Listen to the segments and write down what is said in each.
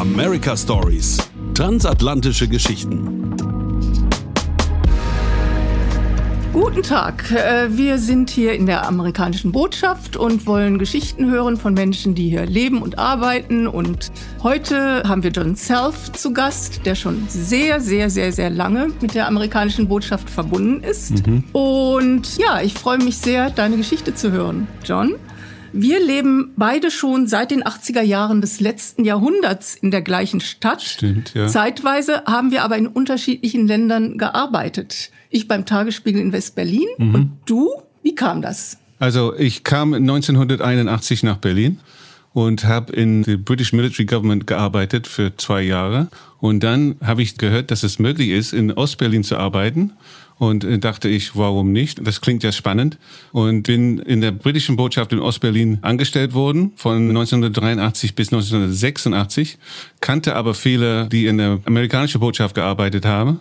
America Stories. Transatlantische Geschichten. Guten Tag, äh, wir sind hier in der amerikanischen Botschaft und wollen Geschichten hören von Menschen, die hier leben und arbeiten. Und heute haben wir John Self zu Gast, der schon sehr, sehr, sehr, sehr lange mit der amerikanischen Botschaft verbunden ist. Mhm. Und ja, ich freue mich sehr, deine Geschichte zu hören. John? Wir leben beide schon seit den 80er Jahren des letzten Jahrhunderts in der gleichen Stadt. Stimmt, ja. Zeitweise haben wir aber in unterschiedlichen Ländern gearbeitet. Ich beim Tagesspiegel in West-Berlin mhm. und du? Wie kam das? Also ich kam 1981 nach Berlin und habe in der British Military Government gearbeitet für zwei Jahre. Und dann habe ich gehört, dass es möglich ist, in Ostberlin zu arbeiten und äh, dachte ich, warum nicht? Das klingt ja spannend. Und bin in der britischen Botschaft in Ostberlin angestellt worden von 1983 bis 1986, kannte aber viele, die in der amerikanischen Botschaft gearbeitet haben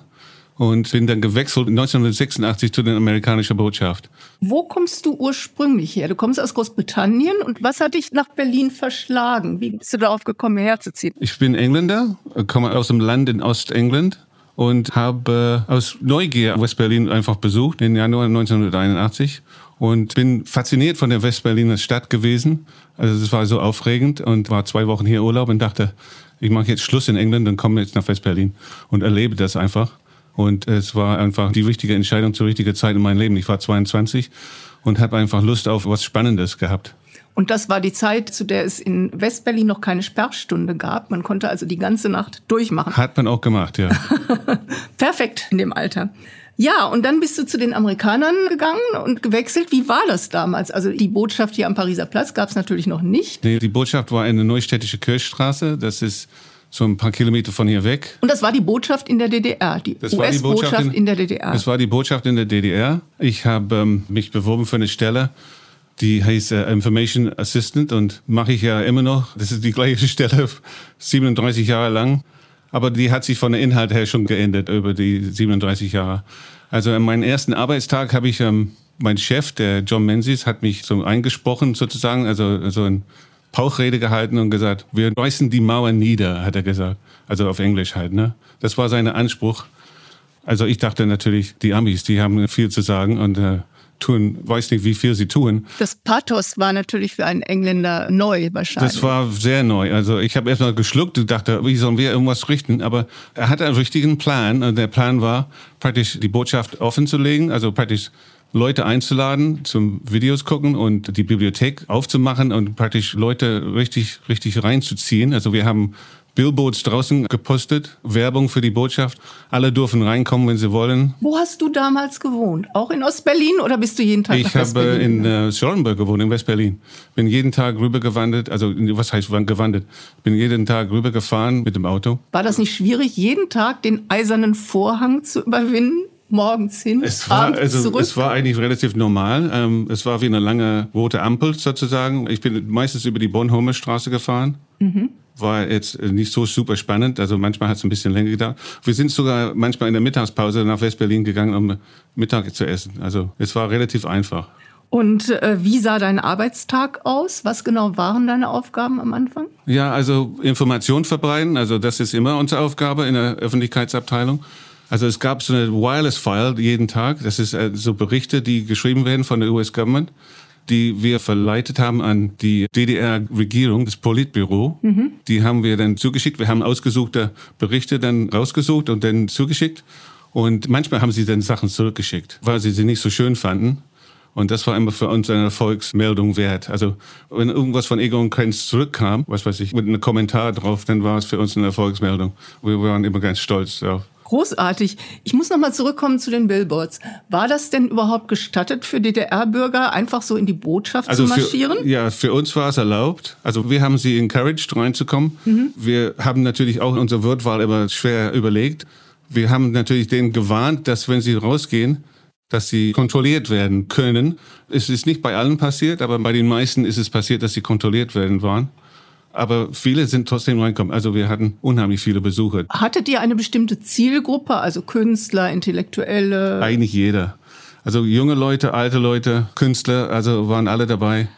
und bin dann gewechselt 1986 zu der amerikanischen Botschaft. Wo kommst du ursprünglich her? Du kommst aus Großbritannien und was hat dich nach Berlin verschlagen? Wie bist du darauf gekommen, herzuziehen? Ich bin Engländer, komme aus dem Land in Ostengland und habe äh, aus Neugier Westberlin einfach besucht im Januar 1981 und bin fasziniert von der Westberliner Stadt gewesen. Also es war so aufregend und war zwei Wochen hier Urlaub und dachte, ich mache jetzt Schluss in England und komme jetzt nach Westberlin und erlebe das einfach. Und es war einfach die richtige Entscheidung zur richtigen Zeit in meinem Leben. Ich war 22 und habe einfach Lust auf was Spannendes gehabt. Und das war die Zeit, zu der es in Westberlin noch keine Sperrstunde gab. Man konnte also die ganze Nacht durchmachen. Hat man auch gemacht, ja. Perfekt in dem Alter. Ja, und dann bist du zu den Amerikanern gegangen und gewechselt. Wie war das damals? Also die Botschaft hier am Pariser Platz gab es natürlich noch nicht. Nee, die Botschaft war eine neustädtische Kirchstraße. Das ist so ein paar Kilometer von hier weg. Und das war die Botschaft in der DDR, die US-Botschaft in, in, der DDR. Das war die Botschaft in der DDR. Ich habe ähm, mich beworben für eine Stelle die heißt äh, Information Assistant und mache ich ja immer noch. Das ist die gleiche Stelle, 37 Jahre lang. Aber die hat sich von der Inhalt her schon geändert über die 37 Jahre. Also an meinem ersten Arbeitstag habe ich, ähm, mein Chef, der John Menzies, hat mich so eingesprochen sozusagen, also so ein Pauchrede gehalten und gesagt, wir reißen die Mauer nieder, hat er gesagt. Also auf Englisch halt, ne? Das war sein Anspruch. Also ich dachte natürlich, die Amis, die haben viel zu sagen und äh, tun, weiß nicht, wie viel sie tun. Das Pathos war natürlich für einen Engländer neu wahrscheinlich. Das war sehr neu. Also ich habe erstmal geschluckt und dachte, wie sollen wir irgendwas richten? Aber er hatte einen richtigen Plan. Und der Plan war, praktisch die Botschaft offen zu legen, also praktisch Leute einzuladen, zum Videos gucken und die Bibliothek aufzumachen und praktisch Leute richtig, richtig reinzuziehen. Also wir haben Billboards draußen gepostet, Werbung für die Botschaft. Alle dürfen reinkommen, wenn sie wollen. Wo hast du damals gewohnt? Auch in Ostberlin oder bist du jeden Tag Ich habe in äh, Charlottenburg gewohnt, in Westberlin. Bin jeden Tag rübergewandert, also was heißt gewandert? Bin jeden Tag rübergefahren mit dem Auto. War das nicht schwierig, jeden Tag den eisernen Vorhang zu überwinden? morgens hin, es war, also, zurück? Es war eigentlich relativ normal. Ähm, es war wie eine lange rote Ampel sozusagen. Ich bin meistens über die Bornholmer Straße gefahren. Mhm war jetzt nicht so super spannend. Also manchmal hat es ein bisschen länger gedauert. Wir sind sogar manchmal in der Mittagspause nach Westberlin gegangen, um Mittag zu essen. Also es war relativ einfach. Und äh, wie sah dein Arbeitstag aus? Was genau waren deine Aufgaben am Anfang? Ja, also Information verbreiten. Also das ist immer unsere Aufgabe in der Öffentlichkeitsabteilung. Also es gab so eine Wireless-File jeden Tag. Das ist äh, so Berichte, die geschrieben werden von der US-Government die wir verleitet haben an die DDR-Regierung, das Politbüro. Mhm. Die haben wir dann zugeschickt. Wir haben ausgesuchte Berichte dann rausgesucht und dann zugeschickt. Und manchmal haben sie dann Sachen zurückgeschickt, weil sie sie nicht so schön fanden. Und das war immer für uns eine Erfolgsmeldung wert. Also wenn irgendwas von Egon Krenz zurückkam, was weiß ich, mit einem Kommentar drauf, dann war es für uns eine Erfolgsmeldung. Wir waren immer ganz stolz darauf. Großartig. Ich muss noch mal zurückkommen zu den Billboards. War das denn überhaupt gestattet für DDR-Bürger, einfach so in die Botschaft also zu marschieren? Für, ja, für uns war es erlaubt. Also wir haben sie encouraged, reinzukommen. Mhm. Wir haben natürlich auch unsere Wortwahl immer schwer überlegt. Wir haben natürlich denen gewarnt, dass wenn sie rausgehen, dass sie kontrolliert werden können. Es ist nicht bei allen passiert, aber bei den meisten ist es passiert, dass sie kontrolliert werden waren aber viele sind trotzdem reingekommen. Also wir hatten unheimlich viele Besucher. Hattet ihr eine bestimmte Zielgruppe, also Künstler, Intellektuelle? Eigentlich jeder. Also junge Leute, alte Leute, Künstler, also waren alle dabei.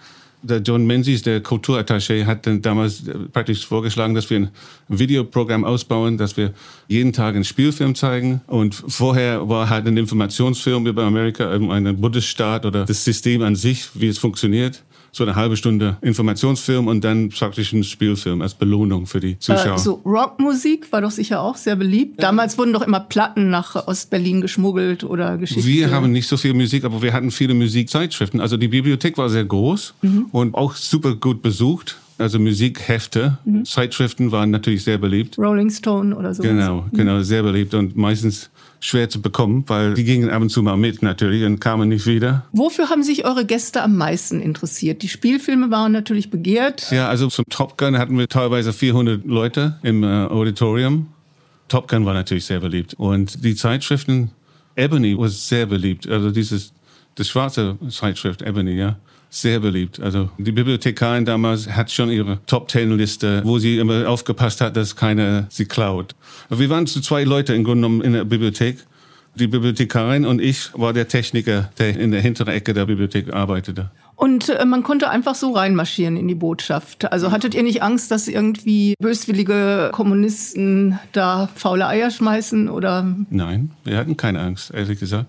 Der John Menzies, der Kulturattaché, hat dann damals äh, praktisch vorgeschlagen, dass wir ein Videoprogramm ausbauen, dass wir jeden Tag einen Spielfilm zeigen. Und vorher war halt ein Informationsfilm über Amerika, einen Bundesstaat oder das System an sich, wie es funktioniert so eine halbe Stunde Informationsfilm und dann praktisch ein Spielfilm als Belohnung für die Zuschauer. Äh, so Rockmusik war doch sicher auch sehr beliebt. Damals wurden doch immer Platten nach Ostberlin geschmuggelt oder Geschichten. Wir haben nicht so viel Musik, aber wir hatten viele Musikzeitschriften. Also die Bibliothek war sehr groß mhm. und auch super gut besucht. Also Musikhefte, mhm. Zeitschriften waren natürlich sehr beliebt. Rolling Stone oder so. Genau, mhm. genau, sehr beliebt und meistens schwer zu bekommen, weil die gingen ab und zu mal mit natürlich und kamen nicht wieder. Wofür haben sich eure Gäste am meisten interessiert? Die Spielfilme waren natürlich begehrt. Ja, also zum Top Gun hatten wir teilweise 400 Leute im äh, Auditorium. Top Gun war natürlich sehr beliebt. Und die Zeitschriften, Ebony war sehr beliebt. Also dieses, das schwarze Zeitschrift Ebony, ja sehr beliebt. Also die Bibliothekarin damals hat schon ihre Top Ten Liste, wo sie immer aufgepasst hat, dass keiner sie klaut. Wir waren zu zwei Leute im Grunde genommen in der Bibliothek. Die Bibliothekarin und ich war der Techniker, der in der hinteren Ecke der Bibliothek arbeitete. Und äh, man konnte einfach so reinmarschieren in die Botschaft. Also hattet ihr nicht Angst, dass irgendwie böswillige Kommunisten da faule Eier schmeißen oder? Nein, wir hatten keine Angst, ehrlich gesagt.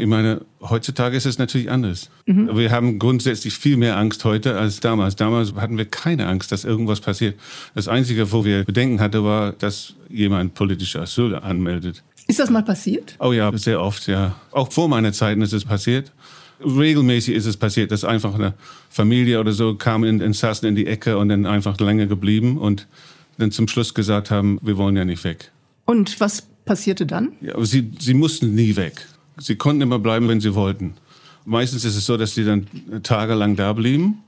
Ich meine, heutzutage ist es natürlich anders. Mhm. Wir haben grundsätzlich viel mehr Angst heute als damals. Damals hatten wir keine Angst, dass irgendwas passiert. Das Einzige, wo wir Bedenken hatten, war, dass jemand politische Asyl anmeldet. Ist das mal passiert? Oh ja, sehr oft, ja. Auch vor meiner Zeit ist es passiert. Regelmäßig ist es passiert, dass einfach eine Familie oder so kam und, und saßen in die Ecke und dann einfach länger geblieben und dann zum Schluss gesagt haben, wir wollen ja nicht weg. Und was passierte dann? Ja, sie, sie mussten nie weg. Sie konnten immer bleiben, wenn sie wollten. Meistens ist es so, dass sie dann tagelang da blieben.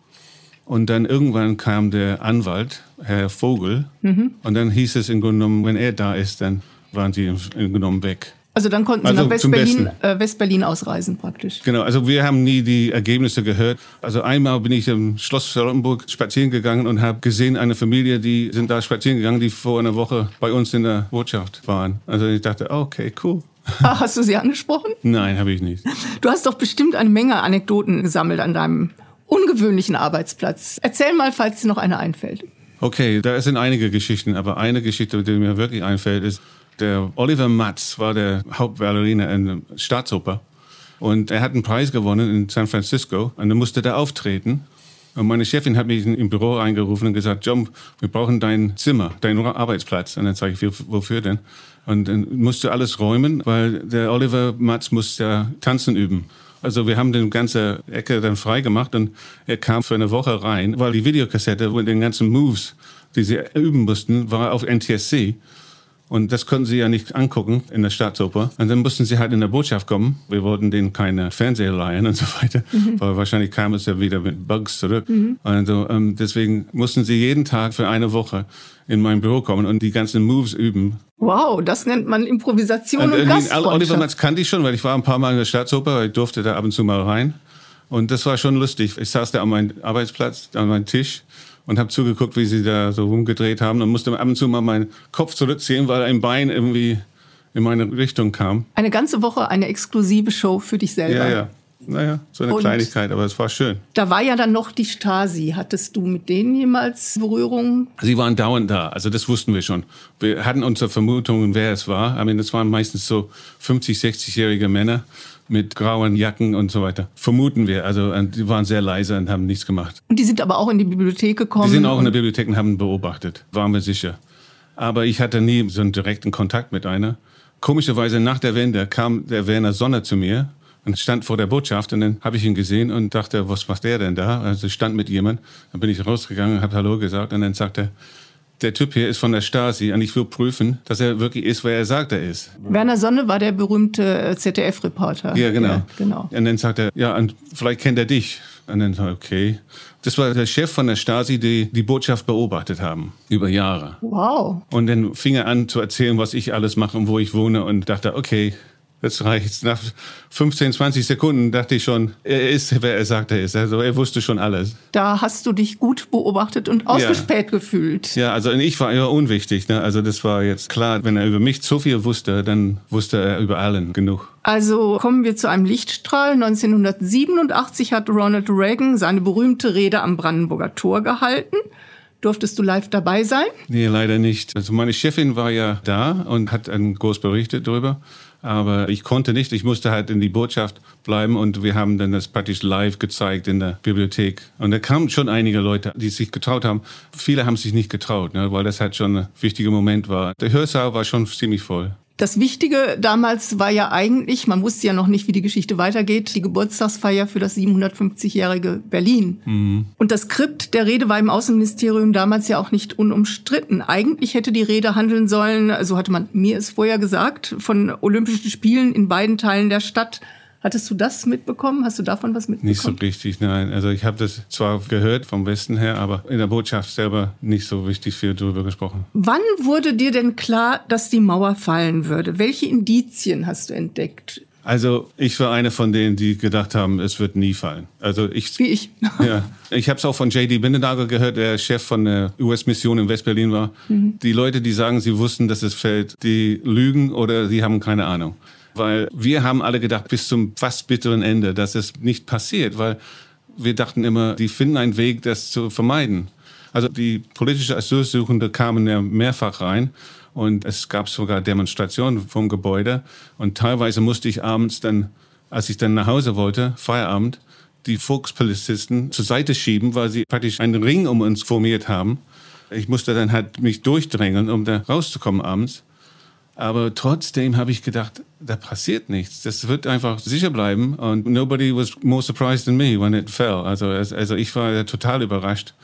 Und dann irgendwann kam der Anwalt, Herr Vogel, mhm. und dann hieß es im Grunde genommen, wenn er da ist, dann waren sie im Grunde genommen weg. Also dann konnten Sie also nach Westberlin, äh, Westberlin ausreisen praktisch. Genau, also wir haben nie die Ergebnisse gehört. Also einmal bin ich im Schloss Charlottenburg spazieren gegangen und habe gesehen, eine Familie, die sind da spazieren gegangen, die vor einer Woche bei uns in der Botschaft waren. Also ich dachte, okay, cool. Hast du sie angesprochen? Nein, habe ich nicht. Du hast doch bestimmt eine Menge Anekdoten gesammelt an deinem ungewöhnlichen Arbeitsplatz. Erzähl mal, falls dir noch eine einfällt. Okay, da sind einige Geschichten, aber eine Geschichte, die mir wirklich einfällt, ist, der Oliver Matz war der Hauptballerina in der Staatsoper. Und er hat einen Preis gewonnen in San Francisco und er musste da auftreten. Und meine Chefin hat mich im Büro eingerufen und gesagt, John, wir brauchen dein Zimmer, deinen Arbeitsplatz. Und dann sage ich, wofür denn? Und dann musste alles räumen, weil der Oliver Matz musste ja tanzen üben. Also wir haben den ganze Ecke dann frei gemacht und er kam für eine Woche rein, weil die Videokassette mit den ganzen Moves, die sie üben mussten, war auf NTSC. Und das konnten sie ja nicht angucken in der Staatsoper. Und dann mussten sie halt in der Botschaft kommen. Wir wollten denen keine Fernseher leihen und so weiter. Mhm. Weil wahrscheinlich kam es ja wieder mit Bugs zurück. Mhm. Also ähm, deswegen mussten sie jeden Tag für eine Woche in mein Büro kommen und die ganzen Moves üben. Wow, das nennt man Improvisation und, und, und Gastfreundschaft. Oliver Matz kannte ich schon, weil ich war ein paar Mal in der Staatsoper. Ich durfte da ab und zu mal rein. Und das war schon lustig. Ich saß da an meinem Arbeitsplatz, an meinem Tisch und habe zugeguckt, wie sie da so rumgedreht haben und musste ab und zu mal meinen Kopf zurückziehen, weil ein Bein irgendwie in meine Richtung kam. Eine ganze Woche eine exklusive Show für dich selber. Ja, ja. Naja, so eine und Kleinigkeit, aber es war schön. Da war ja dann noch die Stasi. Hattest du mit denen jemals Berührung? Sie waren dauernd da, also das wussten wir schon. Wir hatten unsere Vermutungen, wer es war. I mean, das waren meistens so 50, 60-jährige Männer mit grauen Jacken und so weiter. Vermuten wir. Also die waren sehr leise und haben nichts gemacht. Und die sind aber auch in die Bibliothek gekommen? Die sind auch in der Bibliothek und haben beobachtet, waren wir sicher. Aber ich hatte nie so einen direkten Kontakt mit einer. Komischerweise nach der Wende kam der Werner Sonner zu mir und stand vor der Botschaft und dann habe ich ihn gesehen und dachte, was macht der denn da? Also ich stand mit jemand, dann bin ich rausgegangen, habe Hallo gesagt und dann sagte er, der Typ hier ist von der Stasi und ich will prüfen, dass er wirklich ist, wer er sagt, er ist. Werner Sonne war der berühmte äh, ZDF-Reporter. Ja, genau. Ja, genau. Und dann sagt er, ja, und vielleicht kennt er dich. Und dann sagt er, okay. Das war der Chef von der Stasi, die die Botschaft beobachtet haben, über Jahre. Wow. Und dann fing er an zu erzählen, was ich alles mache und wo ich wohne und dachte, okay, Das reicht. Nach 15, 20 Sekunden dachte ich schon, er ist, wer er sagt, er ist. Also er wusste schon alles. Da hast du dich gut beobachtet und ausgespäht ja. gefühlt. Ja, also ich war immer unwichtig. Ne? Also das war jetzt klar, wenn er über mich so viel wusste, dann wusste er über allen genug. Also kommen wir zu einem Lichtstrahl. 1987 hat Ronald Reagan seine berühmte Rede am Brandenburger Tor gehalten. Durftest du live dabei sein? Nee, leider nicht. Also meine Chefin war ja da und hat einen groß berichtet darüber. Aber ich konnte nicht. Ich musste halt in die Botschaft bleiben und wir haben dann das praktisch live gezeigt in der Bibliothek. Und da kamen schon einige Leute, die sich getraut haben. Viele haben sich nicht getraut, ne, weil das halt schon ein wichtiger Moment war. Der Hörsaal war schon ziemlich voll. Das Wichtige damals war ja eigentlich, man wusste ja noch nicht, wie die Geschichte weitergeht, die Geburtstagsfeier für das 750-jährige Berlin. Mhm. Und das Skript der Rede war im Außenministerium damals ja auch nicht unumstritten. Eigentlich hätte die Rede handeln sollen, so hatte man mir es vorher gesagt, von Olympischen Spielen in beiden Teilen der Stadt. Hattest du das mitbekommen? Hast du davon was mitbekommen? Nicht so richtig, nein. Also ich habe das zwar gehört vom Westen her, aber in der Botschaft selber nicht so richtig viel darüber gesprochen. Wann wurde dir denn klar, dass die Mauer fallen würde? Welche Indizien hast du entdeckt? Also ich war einer von denen, die gedacht haben, es wird nie fallen. Also ich, Wie ich. ja, ich habe es auch von J.D. Binnenagel gehört, der Chef von der US-Mission in West-Berlin war. Mhm. Die Leute, die sagen, sie wussten, dass es fällt, die lügen oder sie haben keine Ahnung. Weil wir haben alle gedacht, bis zum fast bitteren Ende, dass es nicht passiert, weil wir dachten immer, die finden einen Weg, das zu vermeiden. Also die politische Asylsuchende kamen ja mehrfach rein und es gab sogar Demonstrationen vom Gebäude und teilweise musste ich abends dann, als ich dann nach Hause wollte, Feierabend, die Volkspolizisten zur Seite schieben, weil sie praktisch einen Ring um uns formiert haben. Ich musste dann halt mich durchdrängen, um da rauszukommen abends. Aber trotzdem habe ich gedacht, da passiert nichts. Das wird einfach sicher bleiben. Und nobody was more surprised than me when it fell. Also, also ich war total überrascht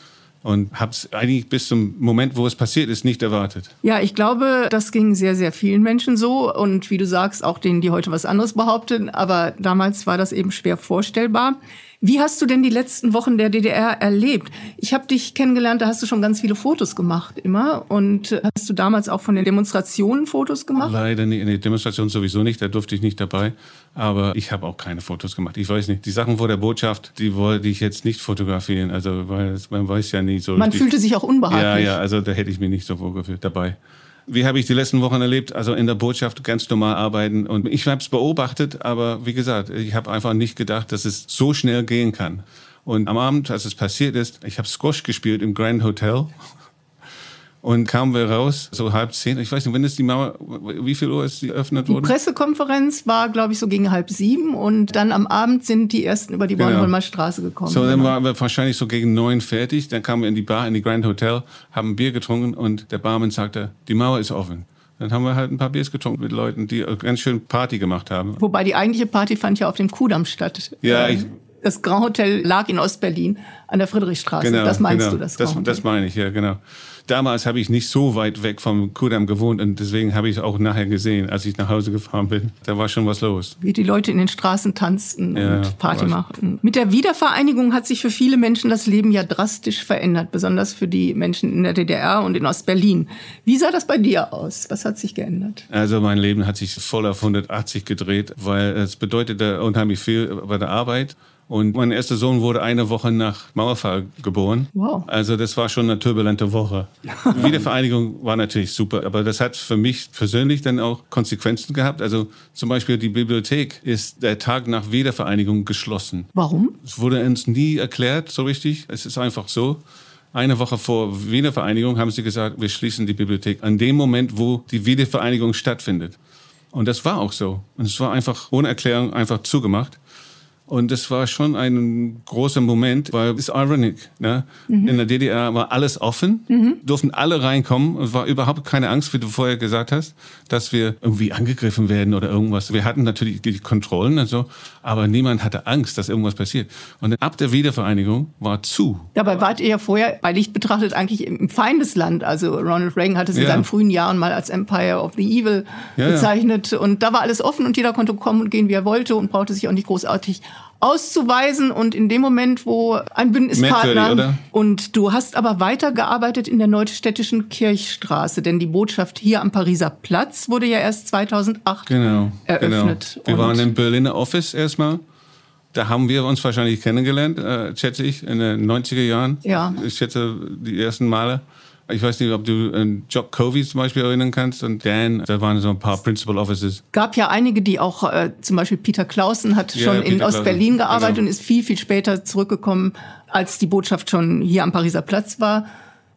und habe es eigentlich bis zum Moment, wo es passiert ist, nicht erwartet. Ja, ich glaube, das ging sehr, sehr vielen Menschen so und wie du sagst, auch denen, die heute was anderes behaupten. Aber damals war das eben schwer vorstellbar. Wie hast du denn die letzten Wochen der DDR erlebt? Ich habe dich kennengelernt, da hast du schon ganz viele Fotos gemacht immer. Und hast du damals auch von den Demonstrationen Fotos gemacht? Leider nicht, in den Demonstrationen sowieso nicht, da durfte ich nicht dabei. Aber ich habe auch keine Fotos gemacht. Ich weiß nicht, die Sachen vor der Botschaft, die wollte ich jetzt nicht fotografieren. Also, weil man weiß ja nie so Man richtig. fühlte sich auch unbehaglich. Ja, ja, also da hätte ich mich nicht so wohl gefühlt dabei. Wie habe ich die letzten Wochen erlebt? Also in der Botschaft ganz normal arbeiten. Und ich habe es beobachtet, aber wie gesagt, ich habe einfach nicht gedacht, dass es so schnell gehen kann. Und am Abend, als es passiert ist, ich habe Squash gespielt im Grand Hotel. Und kamen wir raus, so halb zehn. Ich weiß nicht, wenn ist die Mauer, wie viel Uhr ist sie eröffnet worden? Die Pressekonferenz war, glaube ich, so gegen halb sieben. Und dann am Abend sind die ersten über die genau. Bornholmer Straße gekommen. So, dann genau. waren wir wahrscheinlich so gegen neun fertig. Dann kamen wir in die Bar, in die Grand Hotel, haben Bier getrunken und der Barmann sagte, die Mauer ist offen. Dann haben wir halt ein paar Biers getrunken mit Leuten, die ganz schön Party gemacht haben. Wobei die eigentliche Party fand ja auf dem Kudamm statt. Ja, ich, das Grand Hotel lag in Ostberlin an der Friedrichstraße. Genau, das meinst genau. du, das Grand das, das meine ich, ja, genau damals habe ich nicht so weit weg vom Kudamm gewohnt und deswegen habe ich es auch nachher gesehen, als ich nach Hause gefahren bin. Da war schon was los. Wie die Leute in den Straßen tanzten ja, und Party machten. Mit der Wiedervereinigung hat sich für viele Menschen das Leben ja drastisch verändert, besonders für die Menschen in der DDR und in Ostberlin. Wie sah das bei dir aus? Was hat sich geändert? Also mein Leben hat sich voll auf 180 gedreht, weil es bedeutete unheimlich viel bei der Arbeit. Und mein erster Sohn wurde eine Woche nach Mauerfall geboren. Wow. Also das war schon eine turbulente Woche. Wiedervereinigung war natürlich super, aber das hat für mich persönlich dann auch Konsequenzen gehabt. Also zum Beispiel die Bibliothek ist der Tag nach Wiedervereinigung geschlossen. Warum? Es wurde uns nie erklärt so richtig. Es ist einfach so. Eine Woche vor Wiedervereinigung haben sie gesagt, wir schließen die Bibliothek an dem Moment, wo die Wiedervereinigung stattfindet. Und das war auch so. Und es war einfach ohne Erklärung einfach zugemacht. Und das war schon ein großer Moment, weil es ist ironic. Ne? Mhm. In der DDR war alles offen, mhm. durften alle reinkommen. Es war überhaupt keine Angst, wie du vorher gesagt hast, dass wir irgendwie angegriffen werden oder irgendwas. Wir hatten natürlich die Kontrollen und so, aber niemand hatte Angst, dass irgendwas passiert. Und ab der Wiedervereinigung war zu. Dabei wart ihr ja vorher bei Licht betrachtet eigentlich im Feindesland. Also Ronald Reagan hatte es ja. in seinen frühen Jahren mal als Empire of the Evil ja, bezeichnet. Ja. Und da war alles offen und jeder konnte kommen und gehen, wie er wollte und brauchte sich auch nicht großartig auszuweisen und in dem Moment, wo ein Bündnispartner und du hast aber weitergearbeitet in der Neustädtischen Kirchstraße, denn die Botschaft hier am Pariser Platz wurde ja erst 2008 genau, eröffnet. Genau. Wir waren im Berliner Office erstmal. Da haben wir uns wahrscheinlich kennengelernt, äh, schätze ich, in den 90er Jahren. Ja. Ich schätze die ersten Male. Ich weiß nicht, ob du an Jock Covey zum Beispiel erinnern kannst und Dan, da waren so ein paar Principal Offices. Gab ja einige, die auch, äh, zum Beispiel Peter Clausen hat ja, schon in Ostberlin gearbeitet genau. und ist viel, viel später zurückgekommen, als die Botschaft schon hier am Pariser Platz war.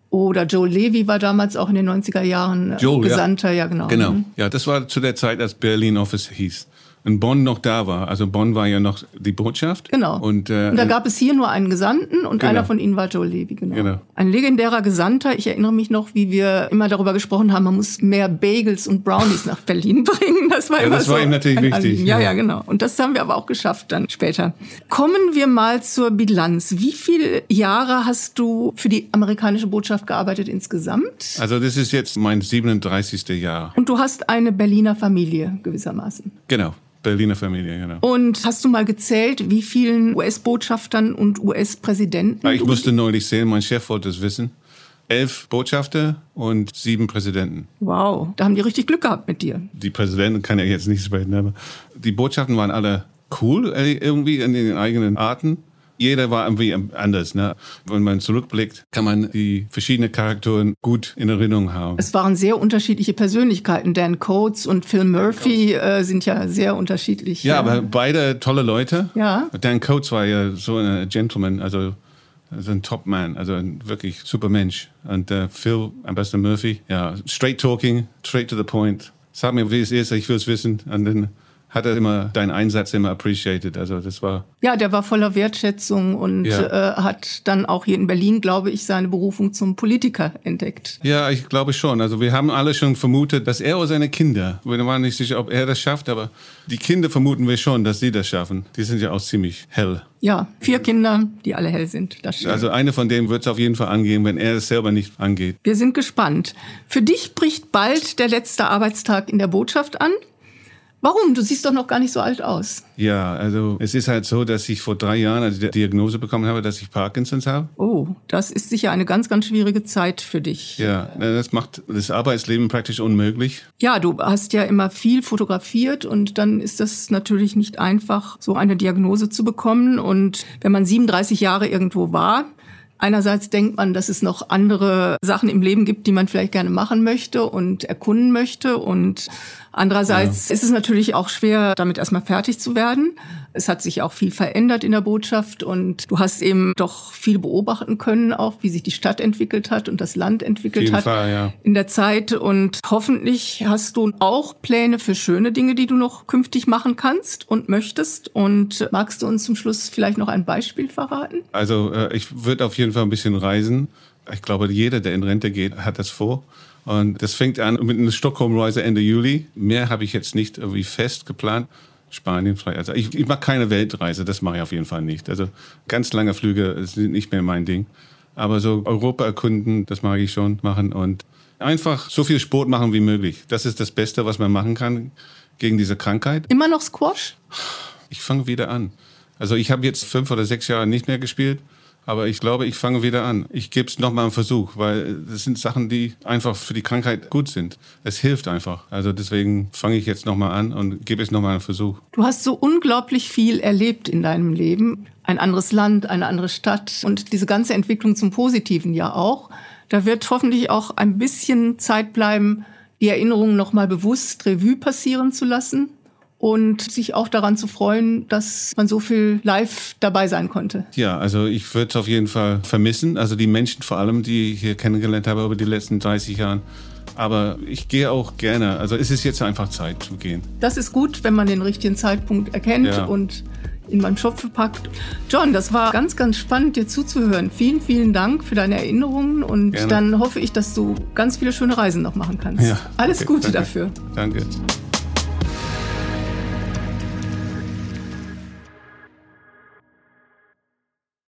Oder Joe Levy war damals auch in den 90er Jahren äh, Joel, Gesandter, ja. ja genau. Genau, mhm. ja, das war zu der Zeit, als Berlin Office hieß in Bonn noch da war. Also Bonn war ja noch die Botschaft. Genau. Und, äh, und da gab es hier nur einen Gesandten und genau. einer von ihnen war Joe Levy. Genau. genau. Ein legendärer Gesandter. Ich erinnere mich noch, wie wir immer darüber gesprochen haben, man muss mehr Bagels und Brownies nach Berlin bringen. Das war ja, immer das war so ihm natürlich wichtig. Ja, ja, genau. Und das haben wir aber auch geschafft dann später. Kommen wir mal zur Bilanz. Wie viele Jahre hast du für die amerikanische Botschaft gearbeitet insgesamt? Also das ist jetzt mein 37. Jahr. Und du hast eine Berliner Familie gewissermaßen. Genau. Berliner Familie, genau. Und hast du mal gezählt, wie vielen US-Botschaftern und US-Präsidenten? Ich musste neulich sehen, mein Chef wollte es wissen. Elf Botschafter und sieben Präsidenten. Wow, da haben die richtig Glück gehabt mit dir. Die Präsidenten kann ja jetzt nicht sprechen, aber die Botschaften waren alle cool äh, irgendwie in den eigenen Arten jeder war irgendwie anders. Ne? Wenn man zurückblickt, kann man die verschiedenen Charakteren gut in Erinnerung haben. Es waren sehr unterschiedliche Persönlichkeiten. Dan Coates und Phil Murphy äh, sind ja sehr unterschiedlich. Ja, aber beide tolle Leute. Ja. Dan Coates war ja so ein Gentleman, also ein Top-Man, also ein wirklich super Mensch. Und uh, Phil, Ambassador Murphy, ja, straight talking, straight to the point. Sag mir, wie es ist, ich will es wissen. Und dann hat er immer deinen Einsatz immer appreciated. Also das war ja, der war voller Wertschätzung und ja. äh, hat dann auch hier in Berlin, glaube ich, seine Berufung zum Politiker entdeckt. Ja, ich glaube schon. Also wir haben alle schon vermutet, dass er oder seine Kinder, wir waren nicht sicher, ob er das schafft, aber die Kinder vermuten wir schon, dass sie das schaffen. Die sind ja auch ziemlich hell. Ja, vier Kinder, die alle hell sind. Das stimmt. Also eine von denen wird es auf jeden Fall angehen, wenn er es selber nicht angeht. Wir sind gespannt. Für dich bricht bald der letzte Arbeitstag in der Botschaft an. Warum? Du siehst doch noch gar nicht so alt aus. Ja, also es ist halt so, dass ich vor drei Jahren also die Diagnose bekommen habe, dass ich Parkinsons habe. Oh, das ist sicher eine ganz, ganz schwierige Zeit für dich. Ja, das macht das Arbeitsleben praktisch unmöglich. Ja, du hast ja immer viel fotografiert und dann ist das natürlich nicht einfach, so eine Diagnose zu bekommen. Und wenn man 37 Jahre irgendwo war, Einerseits denkt man, dass es noch andere Sachen im Leben gibt, die man vielleicht gerne machen möchte und erkunden möchte. Und andererseits ja. ist es natürlich auch schwer, damit erstmal fertig zu werden. Es hat sich auch viel verändert in der Botschaft und du hast eben doch viel beobachten können, auch wie sich die Stadt entwickelt hat und das Land entwickelt hat Fall, ja. in der Zeit. Und hoffentlich hast du auch Pläne für schöne Dinge, die du noch künftig machen kannst und möchtest. Und magst du uns zum Schluss vielleicht noch ein Beispiel verraten? Also äh, ich würde auf jeden Fall ein bisschen reisen. Ich glaube, jeder, der in Rente geht, hat das vor. Und das fängt an mit einer Stockholm-Reise Ende Juli. Mehr habe ich jetzt nicht irgendwie fest geplant. Spanien frei. Also ich, ich mache keine Weltreise, das mache ich auf jeden Fall nicht. Also ganz lange Flüge sind nicht mehr mein Ding. Aber so Europa erkunden, das mag ich schon machen und einfach so viel Sport machen wie möglich. Das ist das Beste, was man machen kann gegen diese Krankheit. Immer noch Squash? Ich fange wieder an. Also ich habe jetzt fünf oder sechs Jahre nicht mehr gespielt. Aber ich glaube, ich fange wieder an. Ich gebe es nochmal einen Versuch, weil das sind Sachen, die einfach für die Krankheit gut sind. Es hilft einfach. Also deswegen fange ich jetzt nochmal an und gebe es nochmal einen Versuch. Du hast so unglaublich viel erlebt in deinem Leben. Ein anderes Land, eine andere Stadt und diese ganze Entwicklung zum Positiven ja auch. Da wird hoffentlich auch ein bisschen Zeit bleiben, die Erinnerungen nochmal bewusst Revue passieren zu lassen und sich auch daran zu freuen, dass man so viel live dabei sein konnte. Ja, also ich würde es auf jeden Fall vermissen. Also die Menschen vor allem, die ich hier kennengelernt habe über die letzten 30 Jahre. Aber ich gehe auch gerne. Also es ist jetzt einfach Zeit zu gehen. Das ist gut, wenn man den richtigen Zeitpunkt erkennt ja. und in meinen Schopf packt. John, das war ganz, ganz spannend, dir zuzuhören. Vielen, vielen Dank für deine Erinnerungen und Gerne. dann hoffe ich, dass du ganz viele schöne Reisen noch machen kannst. Ja, Alles okay, Gute danke. dafür. Danke.